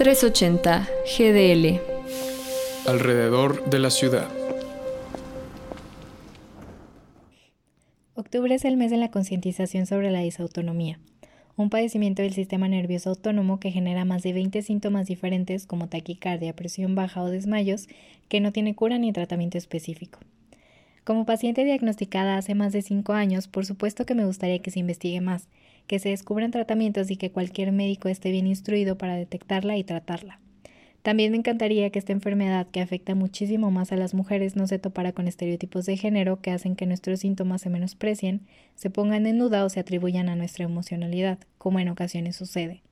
380 GDL. Alrededor de la ciudad. Octubre es el mes de la concientización sobre la disautonomía, un padecimiento del sistema nervioso autónomo que genera más de 20 síntomas diferentes como taquicardia, presión baja o desmayos, que no tiene cura ni tratamiento específico. Como paciente diagnosticada hace más de 5 años, por supuesto que me gustaría que se investigue más, que se descubran tratamientos y que cualquier médico esté bien instruido para detectarla y tratarla. También me encantaría que esta enfermedad, que afecta muchísimo más a las mujeres, no se topara con estereotipos de género que hacen que nuestros síntomas se menosprecien, se pongan en duda o se atribuyan a nuestra emocionalidad, como en ocasiones sucede.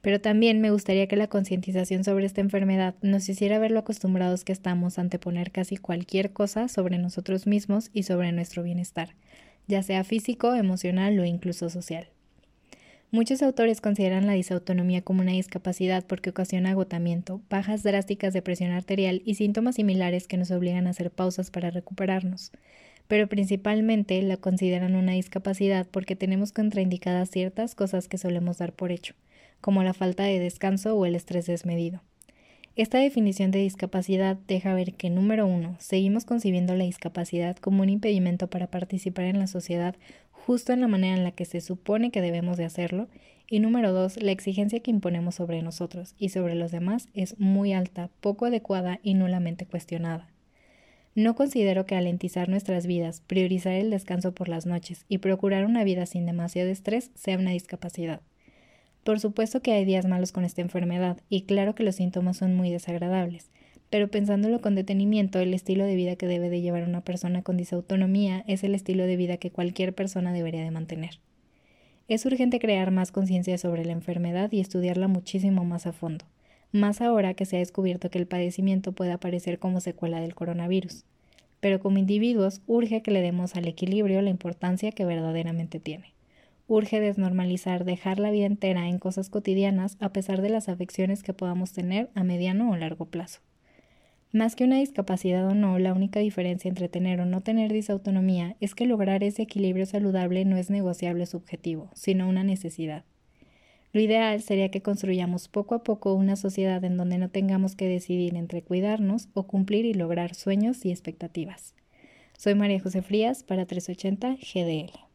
Pero también me gustaría que la concientización sobre esta enfermedad nos hiciera ver lo acostumbrados que estamos a anteponer casi cualquier cosa sobre nosotros mismos y sobre nuestro bienestar, ya sea físico, emocional o incluso social. Muchos autores consideran la disautonomía como una discapacidad porque ocasiona agotamiento, bajas drásticas de presión arterial y síntomas similares que nos obligan a hacer pausas para recuperarnos. Pero principalmente la consideran una discapacidad porque tenemos contraindicadas ciertas cosas que solemos dar por hecho, como la falta de descanso o el estrés desmedido. Esta definición de discapacidad deja ver que, número uno, seguimos concibiendo la discapacidad como un impedimento para participar en la sociedad justo en la manera en la que se supone que debemos de hacerlo, y número dos, la exigencia que imponemos sobre nosotros y sobre los demás es muy alta, poco adecuada y nulamente cuestionada. No considero que alentizar nuestras vidas, priorizar el descanso por las noches y procurar una vida sin demasiado estrés sea una discapacidad. Por supuesto que hay días malos con esta enfermedad y claro que los síntomas son muy desagradables, pero pensándolo con detenimiento, el estilo de vida que debe de llevar una persona con disautonomía es el estilo de vida que cualquier persona debería de mantener. Es urgente crear más conciencia sobre la enfermedad y estudiarla muchísimo más a fondo, más ahora que se ha descubierto que el padecimiento puede aparecer como secuela del coronavirus. Pero como individuos urge que le demos al equilibrio la importancia que verdaderamente tiene. Urge desnormalizar, dejar la vida entera en cosas cotidianas a pesar de las afecciones que podamos tener a mediano o largo plazo. Más que una discapacidad o no, la única diferencia entre tener o no tener disautonomía es que lograr ese equilibrio saludable no es negociable subjetivo, sino una necesidad. Lo ideal sería que construyamos poco a poco una sociedad en donde no tengamos que decidir entre cuidarnos o cumplir y lograr sueños y expectativas. Soy María José Frías para 380 GDL.